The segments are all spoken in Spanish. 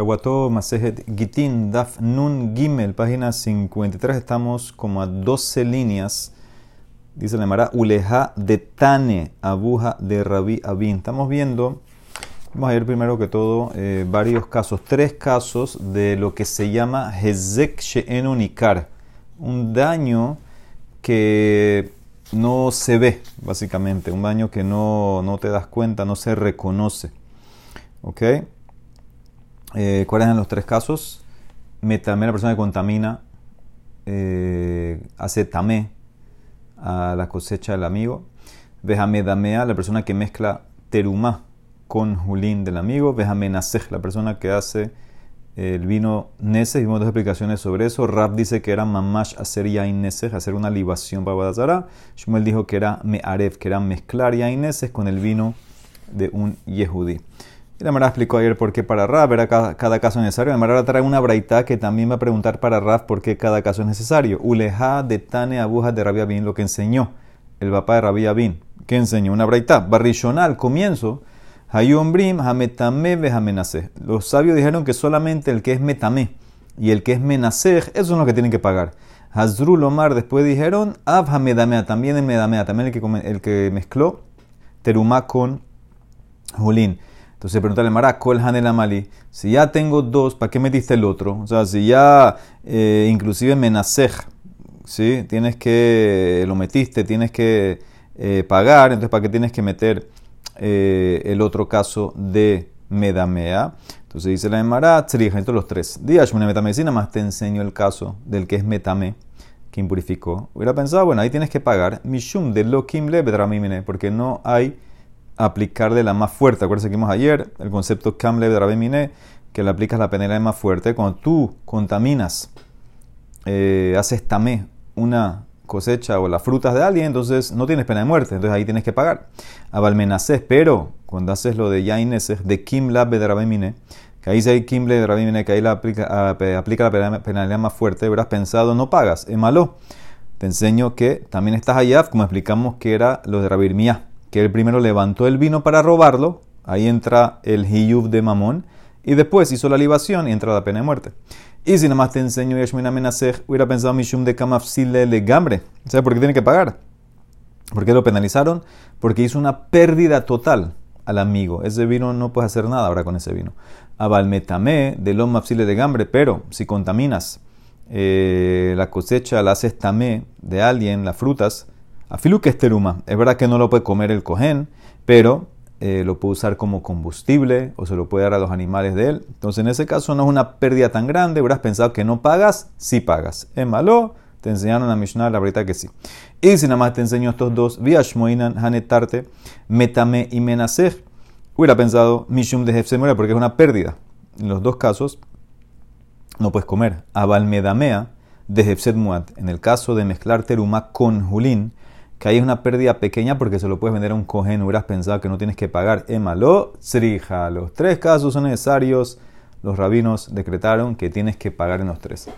Masejet Gitin Daf Nun Gimel, página 53, estamos como a 12 líneas. Dice la Mara, Uleja de Tane, Abuja de Rabí Abin. Estamos viendo, vamos a ver primero que todo eh, varios casos, tres casos de lo que se llama Hezek She'enunikar, un daño que no se ve, básicamente, un daño que no, no te das cuenta, no se reconoce. ¿Ok? Eh, ¿Cuáles eran los tres casos? Metamé, la persona que contamina, eh, hace tamé a la cosecha del amigo. Damea, la persona que mezcla terumá con julín del amigo. Nasej, la persona que hace el vino neses. Vimos dos explicaciones sobre eso. Rab dice que era mamash hacer yain neses, hacer una libación para Badazara. Shmuel dijo que era me'aref, que era mezclar yain neses con el vino de un yehudí. Y la Mara explicó ayer por qué para Raf era cada, caso necesario. La Mara trae una braita que también va a preguntar para Raf por qué cada caso es necesario. Uleja de Tane Abuja de Rabia Bin, lo que enseñó el papá de Rabia Bin. ¿Qué enseñó? Una braita. Barrishonal, comienzo. Hayumbrim, Hametame, Behamenase. Los sabios dijeron que solamente el que es Metame y el que es Menasej, esos son los que tienen que pagar. Hazrul Omar después dijeron, Ab Hamedamea, también el Medamea, también el que, el que mezcló Terumá con Julín. Entonces pregunta al Mara, ¿cuál Hanel Amali? Si ya tengo dos, ¿para qué metiste el otro? O sea, si ya eh, inclusive Menasej, ¿sí? Tienes que, lo metiste, tienes que eh, pagar, entonces ¿para qué tienes que meter eh, el otro caso de Medamea? Entonces dice la Emara, Tzrija, entonces los tres. Días, una metamedicina, más te enseño el caso del que es Metame, que impurificó. Hubiera pensado, bueno, ahí tienes que pagar Mishum de lo Kimle porque no hay aplicar de la más fuerte. Acuérdense que vimos ayer el concepto Kamle de que le aplicas la penalidad más fuerte. Cuando tú contaminas, eh, haces tamé una cosecha o las frutas de alguien, entonces no tienes pena de muerte, entonces ahí tienes que pagar. Abalmenacés, pero cuando haces lo de Yaineses, de Kim de Rabbi que ahí si hay Kimle de que ahí la aplica, la penalidad más fuerte, habrás pensado, no pagas, es malo. Te enseño que también estás allá, como explicamos que era lo de que él primero levantó el vino para robarlo, ahí entra el hiyub de mamón, y después hizo la libación y entra la pena de muerte. Y si nada más te enseño Yashmina Menasej, hubiera pensado Mishum de Kamafsile Legambre. ¿Sabes por qué tiene que pagar? ¿Por qué lo penalizaron? Porque hizo una pérdida total al amigo. Ese vino no puedes hacer nada ahora con ese vino. Abalmetame de los mafsile de gambre, pero si contaminas eh, la cosecha, la haces tamé de alguien, las frutas, Afilu que es teruma. Es verdad que no lo puede comer el cojén, pero eh, lo puede usar como combustible o se lo puede dar a los animales de él. Entonces, en ese caso no es una pérdida tan grande. Hubieras pensado que no pagas, sí pagas. Es malo, te enseñaron a Mishnah la verdad que sí. Y si nada más te enseño estos dos, Viashmoinan, Hanetarte, Metame y Menasej, hubiera pensado Mishum de Hefsemura porque es una pérdida. En los dos casos no puedes comer. Abalmedamea de Hefset Muat. En el caso de mezclar teruma con julín, que ahí es una pérdida pequeña porque se lo puedes vender a un cohen, hubieras pensado que no tienes que pagar emalo, srija. Los tres casos son necesarios, los rabinos decretaron que tienes que pagar en los tres.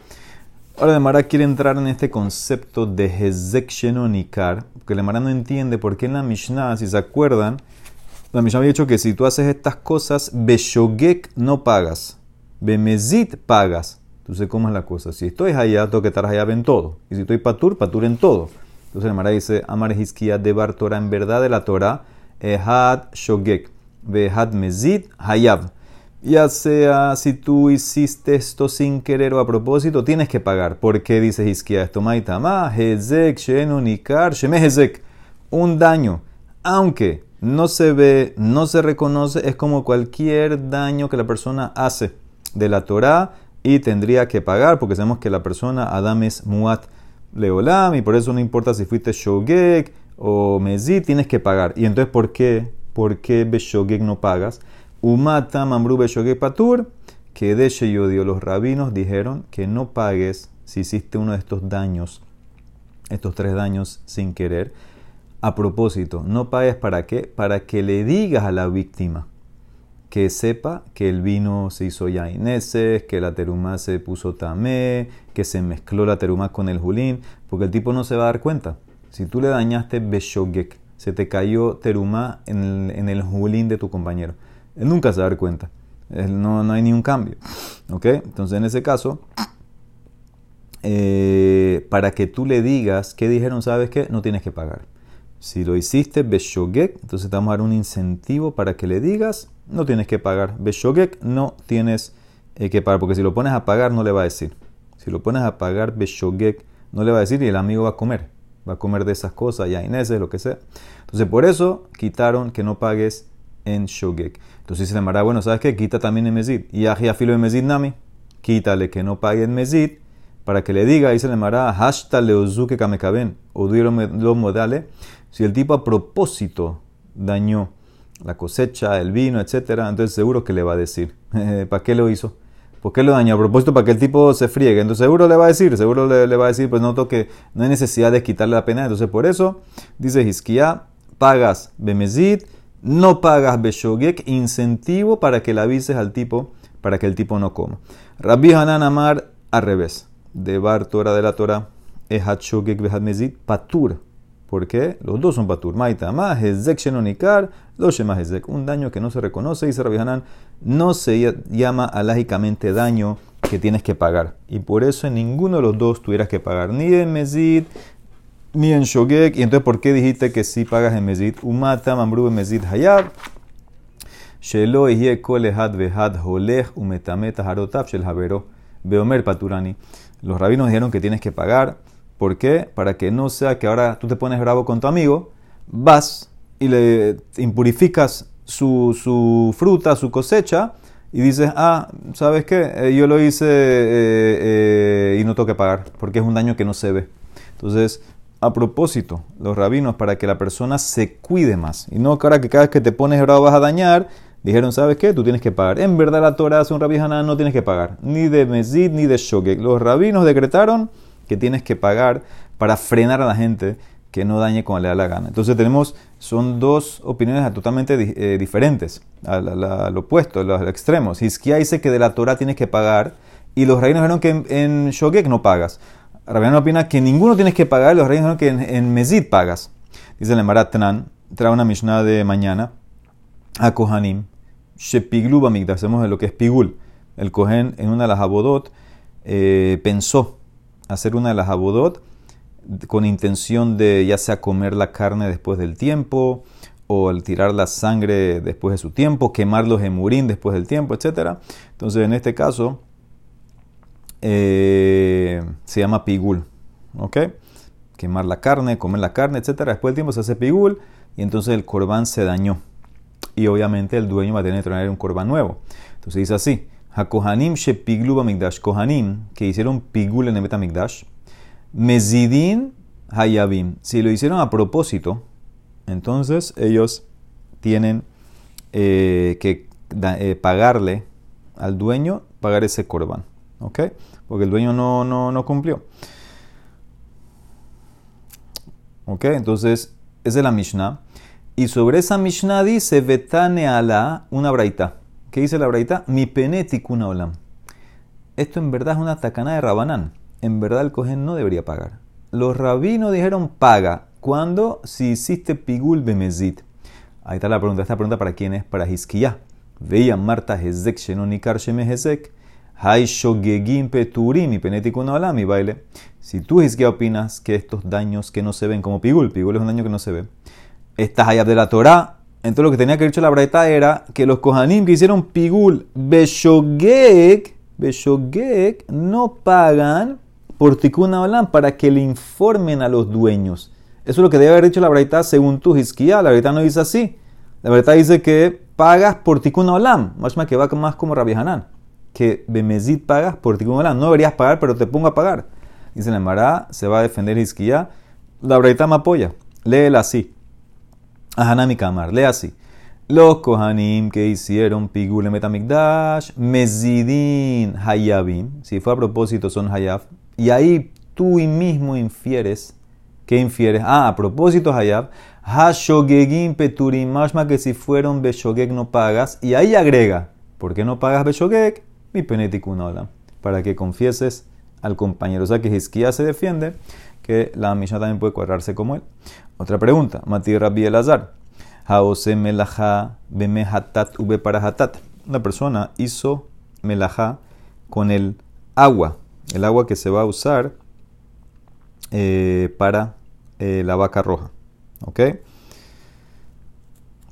Ahora, Mara quiere entrar en este concepto de Hezek Shenonikar, porque Mara no entiende por qué en la Mishnah, si se acuerdan, la Mishnah había dicho que si tú haces estas cosas, Beshogek no pagas, Bemezit pagas. Entonces, ¿cómo es la cosa? Si estoy allá, tengo que estar allá en todo. Y si estoy patur, patur en todo. Entonces el Mara dice, Amar de Bar Torah, en verdad de la Torah, Ehad Shogek, Behad Mezid Hayab. Ya sea si tú hiciste esto sin querer o a propósito, tienes que pagar. ¿Por qué dice Hiskia esto? Maitama, Hezek, Shenu, Nikar, Sheme Hezek. Un daño, aunque no se ve, no se reconoce, es como cualquier daño que la persona hace de la Torah y tendría que pagar, porque sabemos que la persona, Adam es Muat Leolam, y por eso no importa si fuiste Shogek o Mezit, tienes que pagar. Y entonces, ¿por qué? ¿Por qué Beshogek no pagas? Umata Mamru Beshogek Patur, que de Sheyodio los rabinos dijeron que no pagues si hiciste uno de estos daños, estos tres daños sin querer. A propósito, no pagues para qué? Para que le digas a la víctima que sepa que el vino se hizo ya ineses, que la terumá se puso tamé, que se mezcló la terumá con el julín, porque el tipo no se va a dar cuenta. Si tú le dañaste beshogek, se te cayó terumá en el, en julín de tu compañero. Él nunca se va a dar cuenta. No, no hay ni un cambio. ¿Ok? Entonces, en ese caso, eh, para que tú le digas qué dijeron, ¿sabes qué? No tienes que pagar. Si lo hiciste, Beshogek, entonces te vamos a dar un incentivo para que le digas, no tienes que pagar. Beshogek, no tienes eh, que pagar, porque si lo pones a pagar, no le va a decir. Si lo pones a pagar, Beshogek, no le va a decir y el amigo va a comer. Va a comer de esas cosas, ya Inés, lo que sea. Entonces, por eso quitaron que no pagues en Shogek. Entonces le llamará, bueno, ¿sabes qué? Quita también en Mezid. Y a filo de Mezid Nami, quítale que no pague en Mezid para que le diga, y se le llamará, hashta leozuke kamekaben, o lo modale si el tipo a propósito dañó la cosecha, el vino, etcétera, entonces seguro que le va a decir. ¿Para qué lo hizo? ¿Por qué lo dañó? A propósito, para que el tipo se friegue. Entonces seguro le va a decir, seguro le, va a decir, pues noto que no hay necesidad de quitarle la pena. Entonces por eso, dice Hiskia, pagas bemezid, no pagas beshogek, incentivo para que le avises al tipo, para que el tipo no coma. Rabbi Hanan Amar, al revés. De Bar Torah de la Torah, es hachogek mezid, patur ¿Por qué? Los dos son patur. Maita más hezek shenonikar, los shemas hezek. Un daño que no se reconoce, dice Rabbi Hanan, no se llama alágicamente daño que tienes que pagar. Y por eso en ninguno de los dos tuvieras que pagar, ni en Mezid, ni en Shogek. Y entonces, ¿por qué dijiste que sí pagas en Mezid? Umata mamru en Mezid hayab. Shelo kol ehad vehad holech umetameta harotav shel havero. Beomer paturani. Los rabinos dijeron que tienes que pagar ¿Por qué? Para que no sea que ahora tú te pones bravo con tu amigo, vas y le impurificas su, fruta, su cosecha, y dices, ah, ¿sabes qué? Eh, yo lo hice eh, eh, y no tengo que pagar, porque es un daño que no se ve. Entonces, a propósito, los rabinos, para que la persona se cuide más, y no que ahora que cada vez que te pones bravo vas a dañar, dijeron, ¿sabes qué? Tú tienes que pagar. En verdad la Torah un rabijana, no tienes que pagar, ni de Mezid ni de Shogek. Los rabinos decretaron que tienes que pagar para frenar a la gente que no dañe como le da la gana. Entonces tenemos, son dos opiniones totalmente eh, diferentes, al, opuesto, al extremo. Hiskia dice que de la Torah tienes que pagar y los reinos dijeron que en, en Shogek no pagas. Rabiano opina que ninguno tienes que pagar y los reinos dijeron que en, Mezid pagas. Dice el Maratnan, trae una Mishnah de mañana a Kohanim, Shepiglu Bamigdash, hacemos lo que es Pigul. El Kohen en una de las abodot eh, pensó hacer una de las abodot con intención de ya sea comer la carne después del tiempo o al tirar la sangre después de su tiempo, quemar los emurín después del tiempo, etc. Entonces, en este caso, eh, se llama pigul, ¿ok? Quemar la carne, comer la carne, etc. Después del tiempo se hace pigul y entonces el corbán se dañó. Y obviamente el dueño va a tener que traer un corbán nuevo. Entonces dice así, Hakohanim shepiglu bamigdash. Kohanim que hicieron pigul en el Betamigdash. Mezidin hayabim. Si lo hicieron a propósito, entonces ellos tienen eh, que eh, pagarle al dueño, pagar ese korban. ¿Ok? Porque el dueño no, no, no cumplió. ¿Ok? Entonces, es la Mishnah. Y sobre esa Mishnah dice, Betane ala, una braita. ¿Qué dice la braita? Mi penetikuna olam. Esto en verdad es una tacana de Rabanán. En verdad el cohen no debería pagar. Los rabinos dijeron paga. ¿Cuándo? Si hiciste pigul bemezit. Ahí está la pregunta. Esta pregunta para quién es? Para Hiskiya. Veía Marta Hezek Shenonikar Sheme Hezek. Hay Shogegim Peturim y Penetikuna Olam y baile. Si tú Hiskiya opinas que estos daños que no se ven como pigul, pigul es un daño que no se ve, estas hayab de la Torah entonces lo que tenía que haber dicho la braita era que los kohanim que hicieron pigul beshogek, beshogek no pagan por tikkun olam para que le informen a los dueños. Eso es lo que debe haber dicho la braita según tu hiskia. La braita no dice así. La braita dice que pagas por tikkun olam. Más que va más como Rabbi Hanan. Que bemezid pagas por tikkun olam. No deberías pagar, pero te pongo a pagar. Dice la Mará, se va a defender hiskia. La braita me apoya. Léela así. Ahanami Kamar, lee así. Los Kohanim que hicieron Pigule Metamikdash, Mezidin Hayabim, si fue a propósito son Hayab, y ahí tú mismo infieres, ¿qué infieres? Ah, a propósito Hayab, Hashogegim Peturim, mashma que si fueron Beshogeg no pagas, y ahí agrega, ¿por qué no pagas Beshogeg? Mi penetikunola, para que confieses al compañero. O sea que Hizkiah se defiende que la Mishnah también puede cuadrarse como él. Otra pregunta, Mati Rabbi Elazar. Haose melaja beme hatat ube para hatat. una persona hizo melajá con el agua, el agua que se va a usar eh, para eh, la vaca roja. ¿Ok?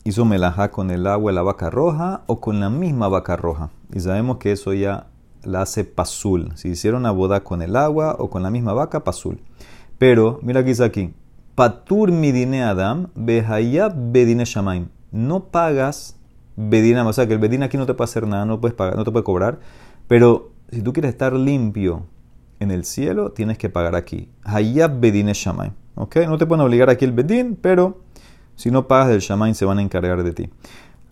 Hizo melajá con el agua la vaca roja o con la misma vaca roja. Y sabemos que eso ya la hace pasul. Si hicieron la boda con el agua o con la misma vaca, pasul. Pero, mira que dice aquí, patur midine adam, behayab bedine shamaim. No pagas bedina, o sea que el bedina aquí no te puede hacer nada, no, puedes pagar, no te puede cobrar. Pero si tú quieres estar limpio en el cielo, tienes que pagar aquí. Hayab bedine shamaim. ¿Ok? No te pueden obligar aquí el bedín, pero si no pagas del shamaim se van a encargar de ti.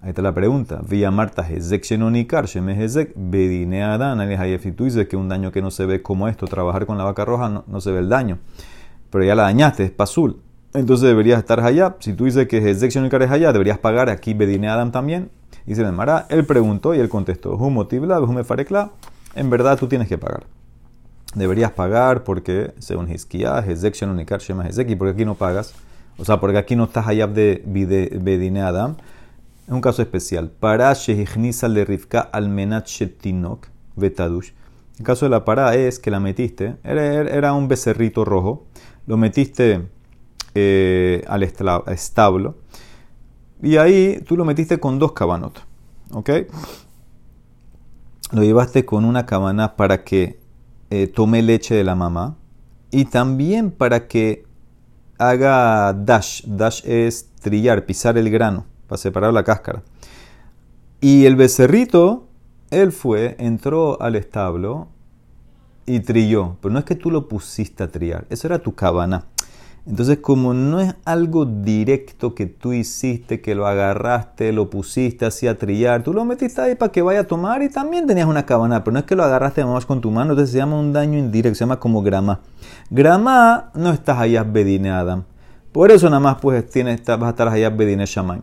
Ahí está la pregunta. Vía Marta Hezek Shenonikar, Sheme Hezek, Bedine Adán, Si tú dices que un daño que no se ve como esto, trabajar con la vaca roja, no, se ve el daño. Pero ya la dañaste, es pasul. Entonces deberías estar allá. Si tú dices que Hezek Shenonikar es allá, deberías pagar aquí Bedine Adán también. Y se me él preguntó y él contestó, Humotibla, Humefarekla, en verdad tú tienes que pagar. Deberías pagar porque, según Hizkiah, Hezek Shenonikar, Shema Hezek, y porque aquí no pagas. O sea, porque aquí no estás allá de Bedine Adam es un caso especial. Para Shehichnisa le Rivka almenat shetinok betadush. El caso de la para es que la metiste, era, un becerrito rojo, lo metiste eh, al establo y ahí tú lo metiste con dos cabanotas. ¿Ok? Lo llevaste con una cabana para que eh, tome leche de la mamá y también para que haga dash. Dash es trillar, pisar el grano para separar la cáscara. Y el becerrito, él fue, entró al establo y trilló. Pero no es que tú lo pusiste a trillar, eso era tu cabana. Entonces, como no es algo directo que tú hiciste, que lo agarraste, lo pusiste así a trillar, tú lo metiste ahí para que vaya a tomar y también tenías una cabana, pero no es que lo agarraste más con tu mano, entonces se llama un daño indirecto, se llama como grama. Grama no estás allá bedine Adam. Por eso nada más pues tienes, vas a estar allá bedine Shaman.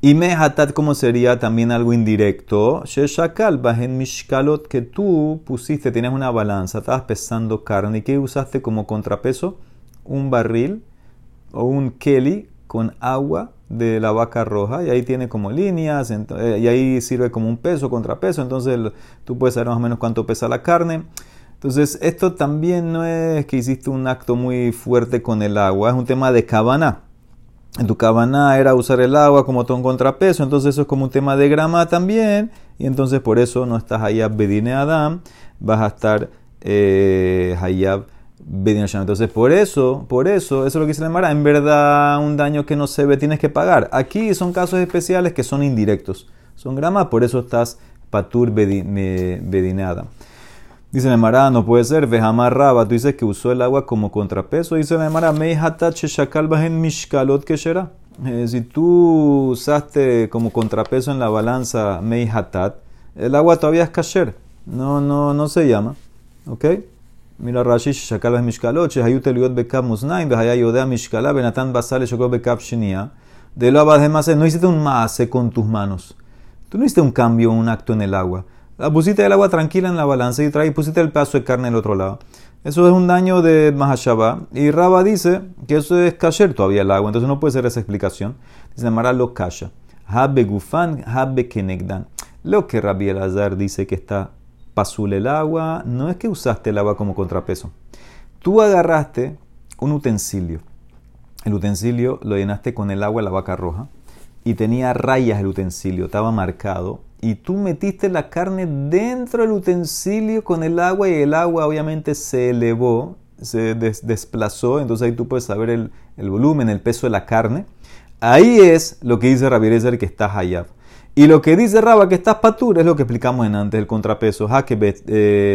Y mehatat, como sería también algo indirecto, sheshakal, en mishkalot, que tú pusiste, tienes una balanza, estabas pesando carne, y que usaste como contrapeso? Un barril o un keli con agua de la vaca roja, y ahí tiene como líneas, eh, y ahí sirve como un peso, contrapeso, entonces tú puedes saber más o menos cuánto pesa la carne. Entonces, esto también no es que hiciste un acto muy fuerte con el agua, es un tema de cabana en tu cabana era usar el agua como todo un contrapeso, entonces eso es como un tema de grama también, y entonces por eso no estás Hayab Bedine Adam, vas a estar eh, Hayab Bedine Adam. Entonces por eso, por eso, eso es lo que dice la Mara, en verdad un daño que no se ve tienes que pagar. Aquí son casos especiales que son indirectos, son grama, por eso estás Patur Bedine Adam. Dice Nemara, no puede ser, Vejamar Raba, tú dices que usó el agua como contrapeso. Dice Nemara, en Mishkalot Keshera. Eh, si tú usaste como contrapeso en la balanza Meihatat, el agua todavía es kasher. No, no, no se llama. ¿Ok? Mira Rashi Sheshakal Bahen Mishkalot, Shehayut Eliot Bekab Musnaim, Behaya Yodea Mishkala, Benatan Basale Shokot Bekab Shenia. De lo más no hiciste un maase con tus manos. Tú no hiciste un cambio, un acto en el agua. La pusiste el agua tranquila en la balanza y trae, pusiste el pedazo de carne en el otro lado. Eso es un daño de Mahashabah. Y Raba dice que eso es kasher todavía el agua, entonces no puede ser esa explicación. Dice Mara lo kasha. Habe gufan, habe kenegdan. Lo que Rabbi Elazar dice que está pasul el agua, no es que usaste el agua como contrapeso. Tú agarraste un utensilio. El utensilio lo llenaste con el agua de la vaca roja y tenía rayas el utensilio, estaba marcado y tú metiste la carne dentro del utensilio con el agua y el agua obviamente se elevó, se desplazó, entonces ahí tú puedes saber el, volumen, el peso de la carne. Ahí es lo que dice Rabbi que estás allá. Y lo que dice Raba que estás patur es lo que explicamos en antes, el contrapeso, ha que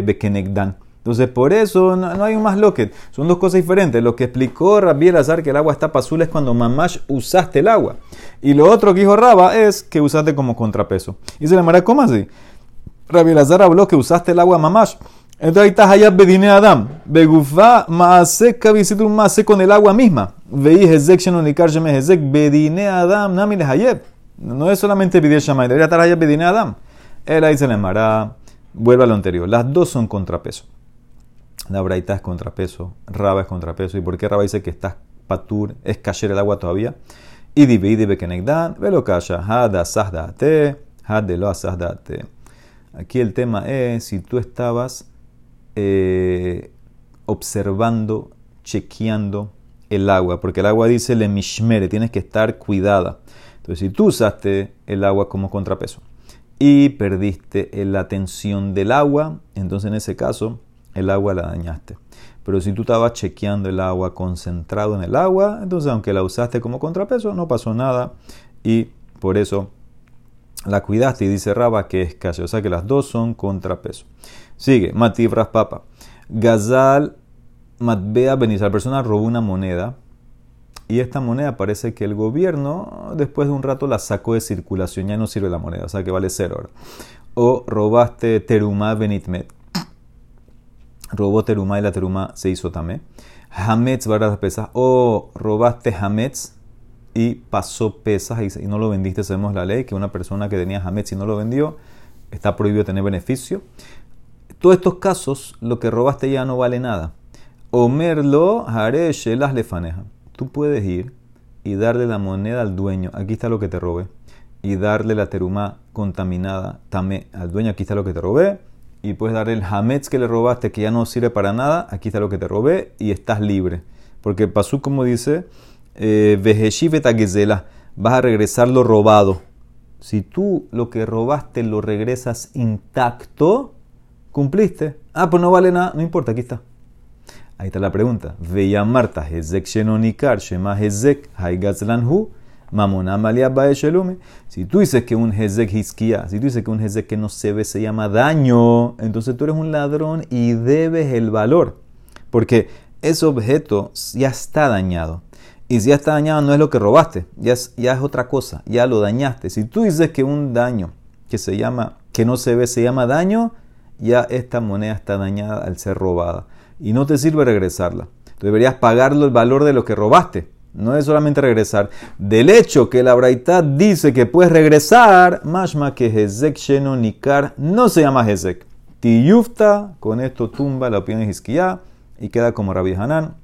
bekenegdan. Entonces, por eso no, hay un más loquet. Son dos cosas diferentes. Lo que explicó Rabbi Elazar que el agua está azul es cuando mamash usaste el agua. Y lo otro que dijo Raba es que usaste como contrapeso. Y se le mara, ¿cómo así? Rabbi Elazar habló que usaste el agua mamash. Entonces ahí estás allá bedine Adam. Begufa maase kabisitur maase con el agua misma. Veí hezek shenonikar sheme hezek bedine Adam nami hayeb. No es solamente pedir shamay, debería estar allá bedine Adam. Él ahí se le mara. Vuelve a lo anterior. Las dos son contrapeso. La braita es contrapeso, Raba es contrapeso. ¿Y por qué Raba dice que está patur, es cayer el agua todavía? Y divide bekenegdan, velo kasha, hada sahda te, de lo date. Aquí el tema es si tú estabas eh, observando, chequeando el agua, porque el agua dice le mishmere, tienes que estar cuidada. Entonces, si tú usaste el agua como contrapeso y perdiste la tensión del agua, entonces en ese caso el agua la dañaste. Pero si tú estabas chequeando el agua, concentrado en el agua, entonces aunque la usaste como contrapeso, no pasó nada y por eso la cuidaste y dice Raba que es casi, o sea que las dos son contrapeso. Sigue, Matibras Papa. Gazal Matbea Benizal, persona robó una moneda y esta moneda parece que el gobierno después de un rato la sacó de circulación, ya no sirve la moneda, o sea que vale cero ahora. O robaste terumá benitmet, robó terumá y la terumá se hizo tamé. Hametz las pesas, o robaste hametz y pasó pesas y, no lo vendiste, sabemos la ley, que una persona que tenía hametz y no lo vendió, está prohibido tener beneficio. Todos estos casos, lo que robaste ya no vale nada. Omerlo, hareshe las lefaneja. Tú puedes ir y darle la moneda al dueño, aquí está lo que te robé, y darle la teruma contaminada tamé al dueño, aquí está lo que te robé, y puedes darle el hametz que le robaste, que ya no sirve para nada, aquí está lo que te robé, y estás libre. Porque pasó como dice, eh, vas a regresar lo robado. Si tú lo que robaste lo regresas intacto, cumpliste. Ah, pues no vale nada, no importa, aquí está. Ahí está la pregunta. Veía Marta, Hezek Shenonikar, Shema Hezek, Haigatzlanhu, Mamona Baeshelume. Si tú dices que un Hezek Hiskia, si tú dices que un Hezek que no se ve se llama daño, entonces tú eres un ladrón y debes el valor. Porque ese objeto ya está dañado. Y si ya está dañado no es lo que robaste, ya es, ya es otra cosa, ya lo dañaste. Si tú dices que un daño que se llama, que no se ve, se llama daño, ya esta moneda está dañada al ser robada y no te sirve regresarla. Tú deberías pagarlo el valor de lo que robaste. No es solamente regresar. Del hecho que la Braitá dice que puedes regresar, mashma que Hezek Sheno Nikar no se llama Hezek. Tiyufta, con esto tumba la opinión de Hizkiah y queda como Rabbi Hanan,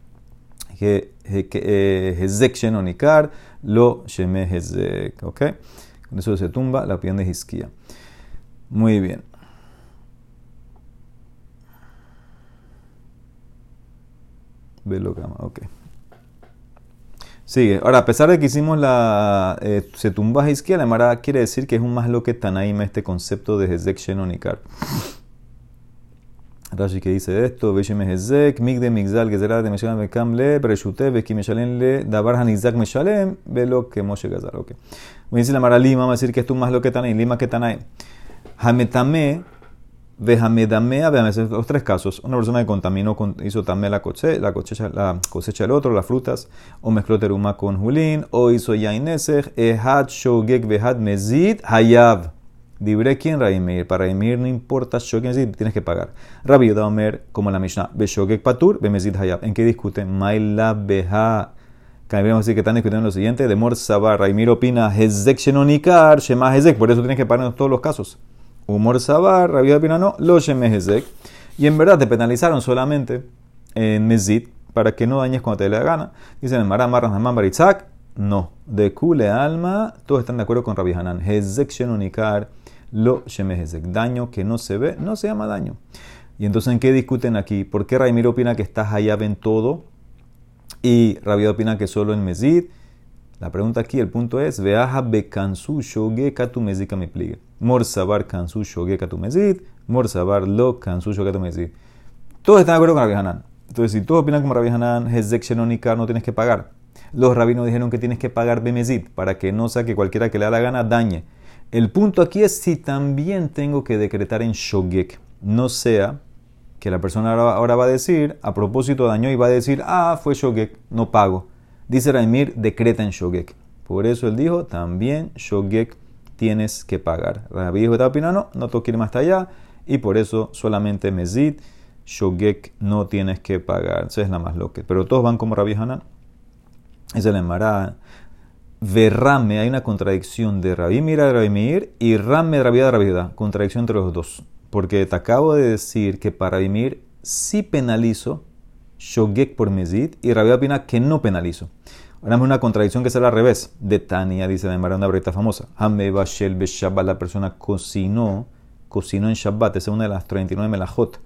que eh, Hezek Sheno Nikar lo Sheme Hezek. ¿Ok? Con eso se tumba la opinión de Hizkiah. Muy bien. ok. Sigue. Ahora, a pesar de que hicimos la. Eh, se tumba a izquierda, Mara quiere decir que es un más lo que Tanaima este concepto de Hezek Shenonikar. Rashi que dice esto, Veshem Hezek, Migde Migzal, Gezerah de Meshalem Bekamle, Preshute, Beski Meshalem le, Dabar Hanizak Meshalem, Velo que Moshe Gazar. Ok. A decir la Mara Lima, va a decir que es más lo que Tanaim, Lima que Tanaim. Hametame Vejamedamea, vean, los tres casos. Una persona que contaminó, hizo también la, cosecha, la, cosecha, la cosecha del otro, las frutas, o mezcló teruma con julín, o hizo yainesech, ehad shogek vehad mezid hayav. Dibre quién Raimir. Para Raimir no importa shogek tienes que pagar. Rabbi Omer, como la Mishnah, be shogek patur, be mezid hayab. ¿En qué discuten? Maila beha. Cambiamos decir que están discutiendo lo siguiente. De Sabar, Raimir opina, hezek shenonikar, shema hezek. Por eso tienes que pagar en todos los casos. Humor Sabar, Rabia Pinano, lo Shemehezek. Y en verdad te penalizaron solamente en Mezit para que no dañes cuando te dé la gana. Dicen en Maram, Maram, Baritzak. No. De Kule Alma, todos están de acuerdo con Rabbi Hanan. Hezek lo Shemehezek. Daño que no se ve, no se llama daño. Y entonces, ¿en qué discuten aquí? ¿Por qué Raimiro opina que estás allá en todo? Y Rabia opina que solo en Mezit. La pregunta aquí, el punto es, Veaja bekansu shoge katu mezika mi pligue. Mor sabar kansu shoge katu mezid, mor sabar lo kansu shoge katu mezid. Todos están de acuerdo con Rabbi Hanan. Entonces, si todos opinan como Rabbi Hanan, Hezek Shenonikar no tienes que pagar. Los rabinos dijeron que tienes que pagar Bemezid para que no sea que cualquiera que le da la gana dañe. El punto aquí es si también tengo que decretar en Shogek. No sea que la persona ahora, va a decir, a propósito dañó y va a decir, ah, fue Shogek, no pago. Dice Raimir, decreta en Shogek. Por eso él dijo, también Shogek tienes que pagar. Rabbi dijo, opinando, no tengo que ir más allá. Y por eso solamente Mezid, Shogek no tienes que pagar. Esa es la más loca. Pero todos van como Rabbi Hanan. Es la embarada. Verrame, hay una contradicción de Rabbi Mira de Rabbi Mir y Rame de Rabbi de Contradicción entre los dos. Porque te acabo de decir que para Rabbi Mir sí penalizo Shogek por Mezid y Rabbi opina que no penalizo. Ahora es una contradicción que será al revés. De Tania, dice la una breta famosa. Hame Bashel Beshabbat, la persona cocinó, cocinó en Shabbat, es una de las 39 melajot.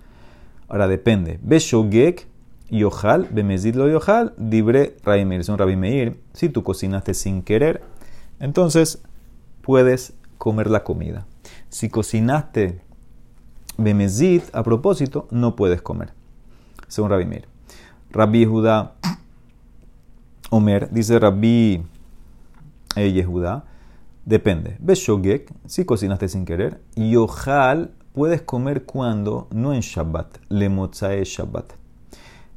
Ahora depende. Beshogek, Yohal, Bemezid lo Yohal, Dibre Raimir, es un Rabbi Meir. Si tú cocinaste sin querer, entonces puedes comer la comida. Si cocinaste Bemezid a propósito, no puedes comer. Según Rabbi Meir. Rabbi Judá Omer, dice Rabbi eh, Yehuda, depende. Beshogek, si cocinaste sin querer. Y ojal, puedes comer cuando, no en Shabbat, le mozae Shabbat.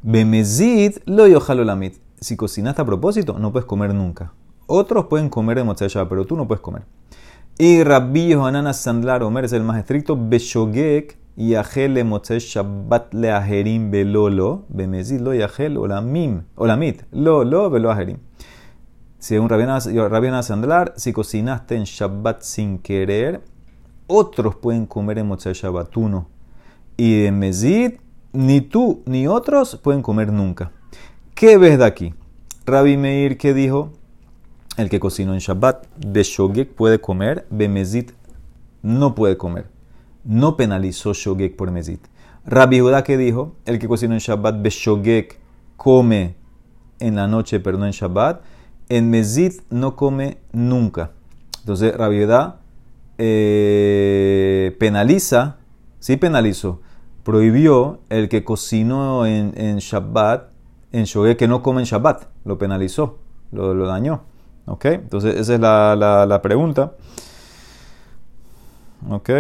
Bemezid, lo yohal olamit. Si cocinaste a propósito, no puedes comer nunca. Otros pueden comer en mozae Shabbat, pero tú no puedes comer. Y Rabbi Yohanan Sandlar Omer es el más estricto. Beshogek, Yahel le motzeh shabbat le ajerim belolo, bemezid lo yahel olamim, olamit, lo, lo, velo ajerim. Según Rabiana Sandlar, si cocinaste en Shabbat sin querer, otros pueden comer en Motzei Shabbat, tú. Y en Mezid, ni tú ni otros pueden comer nunca. ¿Qué ves de aquí? Rabbi Meir, ¿qué dijo? El que cocinó en Shabbat, de Shogek puede comer, Bemezid no puede comer no penalizó Shogek por Mezit. Rabbi Judá que dijo, el que cocinó en Shabbat Shogek come en la noche, pero no en Shabbat. En Mezit no come nunca. Entonces Rabbi Judá eh, penaliza, sí penalizó, prohibió el que cocinó en, Shabbat, en Shogek que no come en Shabbat. Lo penalizó, lo, dañó. ¿Ok? Entonces esa es la, la, la pregunta. ¿Ok?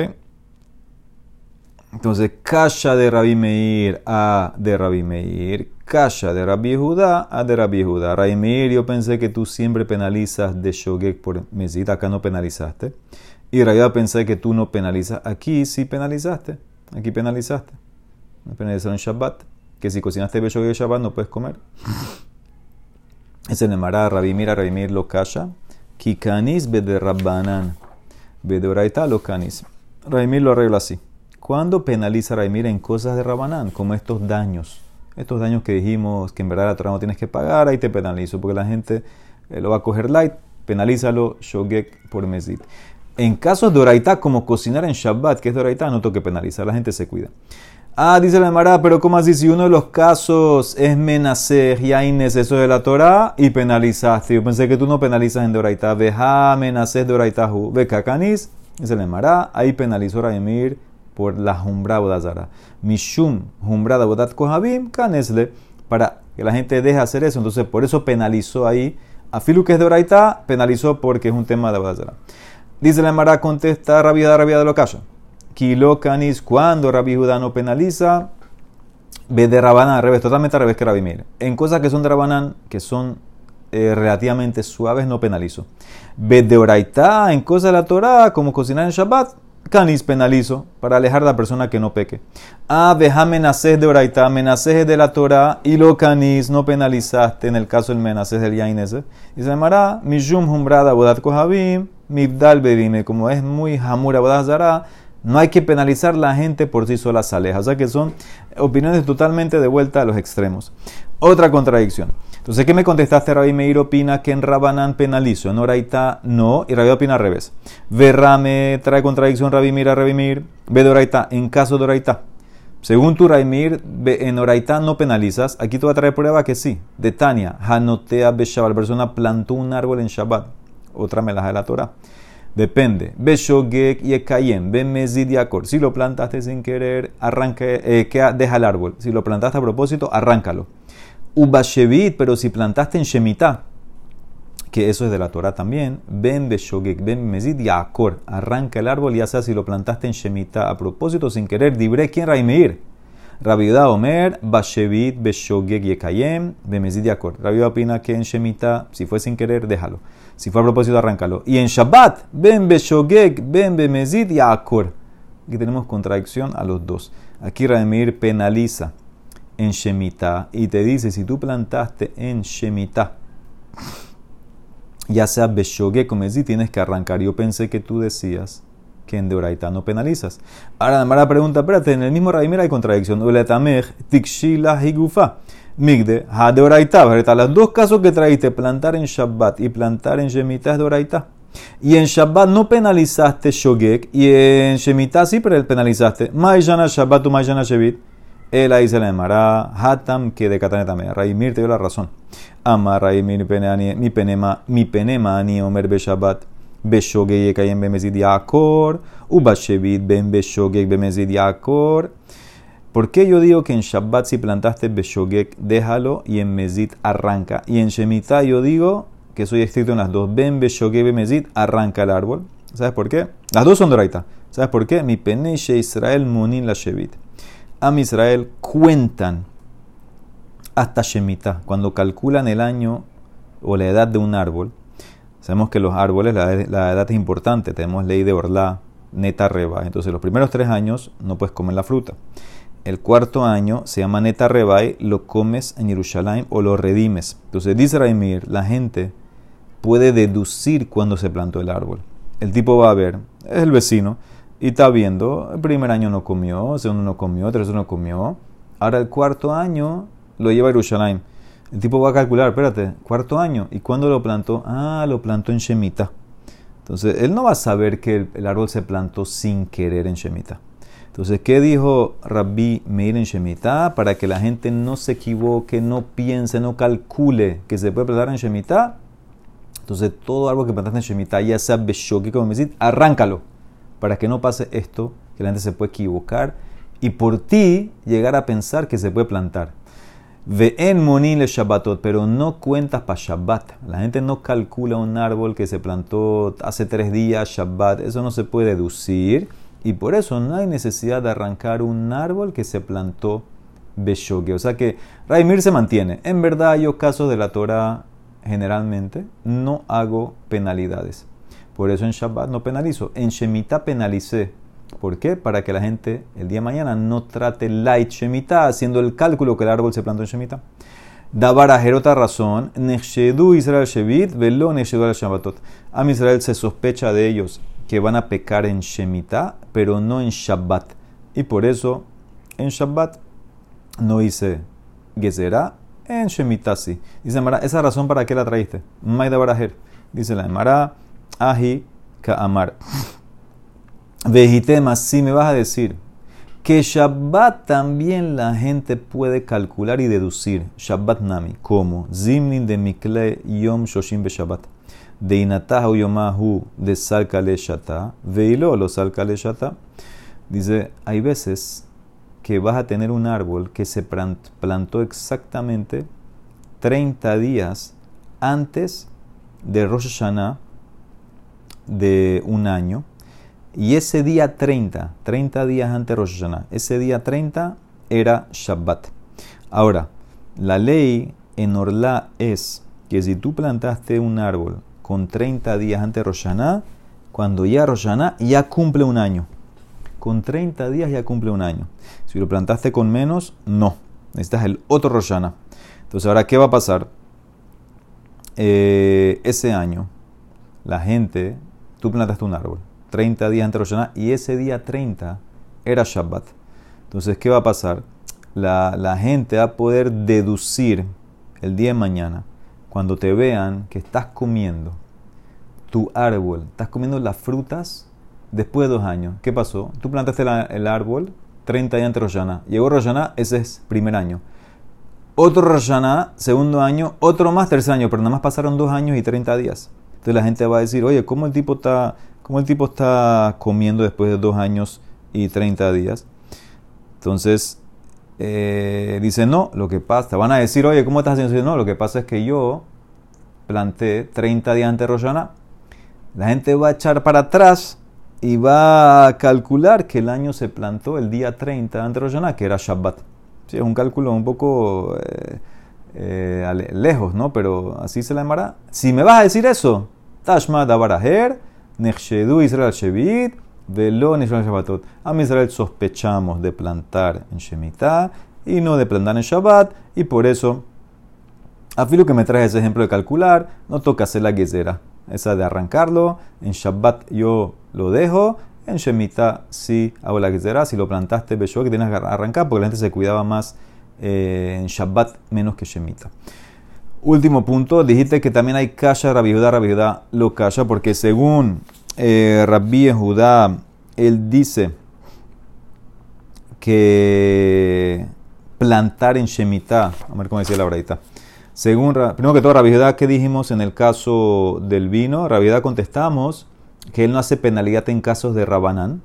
Entonces, Kasha de Rabbi Meir a de Rabbi Meir, Kasha de Rabbi Judá a de Rabbi Judá. Rabbi Meir, yo pensé que tú siempre penalizas de Shogek por mesita, acá no penalizaste. Y Rabbi pensé que tú no penalizas. Aquí sí penalizaste, aquí penalizaste. Me penalizaron Shabbat, que si cocinaste de Shogek Shabbat no puedes comer. Es el Nemará, Rabbi Meir, Rabbi Meir lo Kasha. Kikanis de Rabbanan, Bedoraita lo Kanis. Rabbi Meir lo arregla así. ¿Cuándo penaliza Raimir en cosas de Rabanán? Como estos daños. Estos daños que dijimos que en verdad la Torah no tienes que pagar, ahí te penalizo, porque la gente eh, lo va a coger light, penalízalo, shogek por mesit. En casos de oraitá, como cocinar en Shabbat, que es de oraitá, no toque penalizar, la gente se cuida. Ah, dice la Emara, pero ¿cómo así? Si uno de los casos es menacer y hay eso de la Torah y penalizaste. Yo pensé que tú no penalizas en Doraita. Veja menacer Doraitahu. Ve cacanis. Dice la Emara, ahí penalizó Raimir por la jumbra bodazara. Mishum jumbra bodat kohabim canesle para que la gente deje hacer eso. Entonces, por eso penalizó ahí. A Filu que es de Oraita, penalizó porque es un tema de bodazara. Dice la Emara, contesta Rabia Rabia de lo caso. Kilo canis, cuando Rabbi Judá no penaliza, ve de Rabanán, al revés, totalmente al revés que Rabbi. En cosas que son de Rabanán, que son eh, relativamente suaves, no penalizo. Ve de Oraita, en cosas de la Torah, como cocinar en Shabbat, Canis penalizo para alejar a la persona que no peque. Ah, deja menacés de oraita, menacés de la Torah y lo canis no penalizaste en el caso del menacés del yainese. Y se llamará Mishum Humbrada Bodat Kohabim, Mibdal Bedime. Como es muy Hamura Bodat no hay que penalizar la gente por sí sola se aleja. O sea que son opiniones totalmente de vuelta a los extremos. Otra contradicción. Entonces, ¿qué me contestaste? Rabbi Meir opina que en Rabanán penalizo, en Oraita no, y Rabbi opina al revés. Verrame trae contradicción Rabbi Meir a Rabbi Meir, ve de Oraita, en caso de Oraita. Según tu Rabbi Meir, en Oraita no penalizas, aquí te voy a traer prueba que sí. De Tania, Hanotea Beshabal, la persona plantó un árbol en Shabbat, otra melaja de la Torah. Depende. Beshogek y Ekayem, Bemezid y Si lo plantaste sin querer, arranque, eh, deja el árbol. Si lo plantaste a propósito, arráncalo. Ubashevit, pero si plantaste en Shemitah, que eso es de la Torah también, Ben Beshogek, Ben Mezid y Akor, arranca el árbol, ya sea si lo plantaste en Shemitah a propósito, sin querer, dibre quién Raimeir. Rabida Omer, Bashevit, Beshogek y Ekayem, Ben Mezid y Akor. Rabida opina que en Shemitah, si fue sin querer, déjalo. Si fue a propósito, arráncalo. Y en Shabbat, Ben Beshogek, Ben Bemezid y Akor. Aquí tenemos contradicción a los dos. Aquí Raimeir penaliza en Shemitah y te dice, si tú plantaste en Shemitah, ya sea Beshogue como si tienes que arrancar. Yo pensé que tú decías que en Deoraita no penalizas. Ahora, la pregunta, espérate, en el mismo Raimir hay contradicción. Tikshila higufa. Migde, ha Deoraita. Los dos casos que traíste, plantar en Shabbat y plantar en Shemitah es Deoraita. Y en Shabbat no penalizaste Shogek y en Shemitah sí penalizaste. Maijana Shabbat o Maijana Shevit. Él ahí se le llamará Hatam que de Katanetame. Raimir te dio la razón. Ama Raimir mi penema mi penema ani omer be Shabbat. Beshogeg yekayem bemezid yakor. Ubashevit ben beshogeg bemezid yakor. ¿Por qué yo digo que en Shabbat si plantaste Beshogeg, déjalo y en Mezid arranca? Y en Shemitah yo digo que soy estricto en las dos. Ben Beshogeg bemezid arranca el árbol. ¿Sabes por qué? Las dos son de ¿Sabes por qué? Mi peneche Israel monin la Shevit. Am Israel cuentan hasta Shemitah. Cuando calculan el año o la edad de un árbol, sabemos que los árboles, la, edad es importante. Tenemos ley de Orlá, neta reba. Entonces, los primeros tres años no puedes comer la fruta. El cuarto año se llama neta rebai, lo comes en Jerusalén o lo redimes. Entonces, dice Raimir, la gente puede deducir cuándo se plantó el árbol. El tipo va a ver, es el vecino y está viendo, el primer año no comió, segundo no comió, tercero no comió. Ahora el cuarto año lo lleva a Jerusalén. El tipo va a calcular, espérate, cuarto año. ¿Y cuándo lo plantó? Ah, lo plantó en Shemitah. Entonces, él no va a saber que el, árbol se plantó sin querer en Shemitah. Entonces, ¿qué dijo Rabbi Meir en Shemitah? Para que la gente no se equivoque, no piense, no calcule que se puede plantar en Shemitah. Entonces, todo árbol que plantaste en Shemitah, ya sea Beshoki, como me decís, arráncalo para que no pase esto, que la gente se puede equivocar y por ti llegar a pensar que se puede plantar. Ve en monin Shabbatot, pero no cuentas para Shabbat. La gente no calcula un árbol que se plantó hace tres días, Shabbat. Eso no se puede deducir. Y por eso no hay necesidad de arrancar un árbol que se plantó Beshogue. O sea que Raimir se mantiene. En verdad, yo casos de la Torah generalmente no hago penalidades. Por eso en Shabbat no penalizo. En Shemitah penalicé. ¿Por qué? Para que la gente el día mañana no trate light Shemitah haciendo el cálculo que el árbol se plantó en Shemitah. Dabar otra razón. Nechedú Israel Shevit, velo Nechedú al Shabbatot. A Israel se sospecha de ellos que van a pecar en Shemitah, pero no en Shabbat. Y por eso en Shabbat no hice Gezerá, en Shemitah sí. Dice Mara, ¿esa razón para qué la traíste? Maida Barajer. Dice la Mara ahi amar. Vejitema, si me vas a decir que Shabbat también la gente puede calcular y deducir. Shabbat nami, como zimnin de mikle yom shoshim be Shabbat. De inatahu yomahu de salkale shata, veilo lo salkale shata. Dice, hay veces que vas a tener un árbol que se plantó exactamente 30 días antes de Rosh Hashanah de un año. Y ese día 30, 30 días antes de Rosh ese día 30 era Shabbat. Ahora, la ley en Orla es que si tú plantaste un árbol con 30 días antes de Rosh cuando ya Rosh ya cumple un año. Con 30 días ya cumple un año. Si lo plantaste con menos, no. Necesitas el otro Rosh Hashanah. Entonces, ahora, ¿qué va a pasar? Eh, ese año, la gente tú plantaste un árbol, 30 días antes de Rosh y ese día 30 era Shabbat. Entonces, ¿qué va a pasar? La, gente va a poder deducir el día de mañana, cuando te vean que estás comiendo tu árbol, estás comiendo las frutas después de dos años. ¿Qué pasó? Tú plantaste el árbol 30 días antes de Rosh Llegó Rosh ese es primer año. Otro Rosh segundo año, otro más, tercer año, pero nada más pasaron dos años y 30 días. Entonces la gente va a decir, oye, ¿cómo el tipo está, cómo el tipo está comiendo después de dos años y 30 días? Entonces, eh, dice, no, lo que pasa, van a decir, oye, ¿cómo estás haciendo? No, lo que pasa es que yo planté 30 días antes de Rosana. La gente va a echar para atrás y va a calcular que el año se plantó el día 30 antes de Rosana, que era Shabbat. Sí, es un cálculo un poco eh, eh, lejos, ¿no? Pero así se la llamará. Si me vas a decir eso, Tashma Dabaraher, Nechshedu Israel Shevit, Velo Israel Shabbatot. A Israel sospechamos de plantar en Shemitah y no de plantar en Shabbat, y por eso, afilo que me traes ese ejemplo de calcular, no toca hacer la guisera, esa de arrancarlo, en Shabbat yo lo dejo, En Shemitah sí hago la será. Si lo plantaste que tienes que arrancar porque la gente se cuidaba más eh, en Shabbat menos que Shemitah. Último punto, dijiste que también hay kasha, Rabbi Judá, Rabbi Judá lo kasha, porque según eh, Rabbi Judá, él dice que plantar en Shemitah, a ver cómo decía la braita. Según, primero que todo, Rabbi Judá, ¿qué dijimos en el caso del vino? Rabbi Judá contestamos que él no hace penalidad en casos de Rabanán.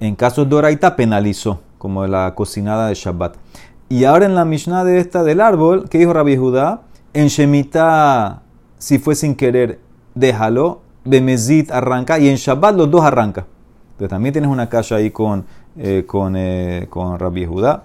En casos de Oraita penalizó, como la cocinada de Shabbat. Y ahora en la Mishnah de esta del árbol, ¿qué dijo Rabbi Judá? En Shemitah, si fue sin querer, déjalo. Bemezit arranca y en Shabbat los dos arranca. Entonces también tienes una calle ahí con, eh, con, eh, con Rabbi Judá,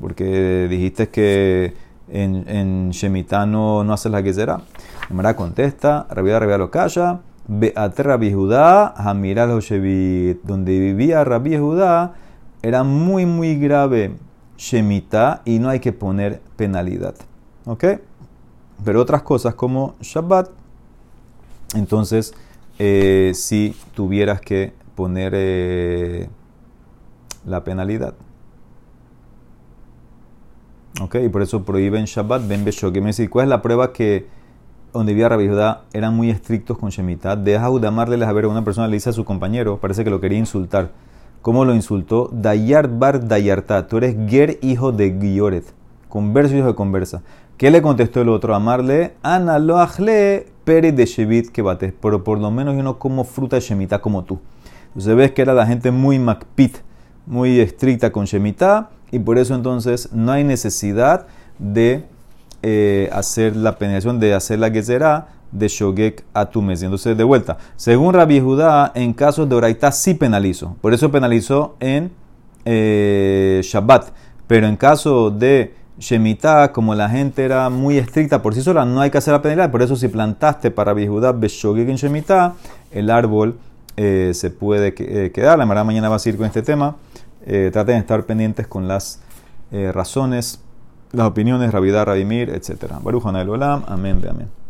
porque dijiste que en, en Shemitah no, no haces la que será. Mara contesta, Rabbi Judá, lo calla. Beat Rabbi Judá, Hoshevit. Donde vivía Rabbi Judá era muy, muy grave Shemitah y no hay que poner penalidad. ¿Ok? Pero otras cosas como Shabbat, entonces eh, si tuvieras que poner eh, la penalidad. ¿Ok? Y por eso prohíben Shabbat, Ben Beshok. me dice, ¿cuál es la prueba que donde vivía Rabbi Judá eran muy estrictos con Shemitah? Deja Udamarle ver a una persona le dice a su compañero, parece que lo quería insultar. ¿Cómo lo insultó? Dayar bar Dayarta, tú eres Ger hijo de Gioret, converso hijo de conversa. ¿Qué le contestó el otro? Amarle, Ana lo ajle pere de Shevit que bates, pero por lo menos yo no como fruta de Shemitah como tú. Entonces ves que era la gente muy macpit, muy estricta con Shemitah, y por eso entonces no hay necesidad de eh, hacer la penetración, de hacer la será de Shogek a tu mes. Entonces, de vuelta, según Rabbi Judá, en casos de Oraita sí penalizó. Por eso penalizó en eh, Shabbat. Pero en caso de Shemitah, como la gente era muy estricta por sí sola, no hay que hacer la penalidad. Por eso, si plantaste para Bihudá Beshogeg en Shemitah, el árbol eh, se puede eh, quedar. La mañana va a seguir con este tema. Eh, traten de estar pendientes con las razones, las opiniones, Ravidá, Rabimir, etc. Baruch Olam, amén, amén.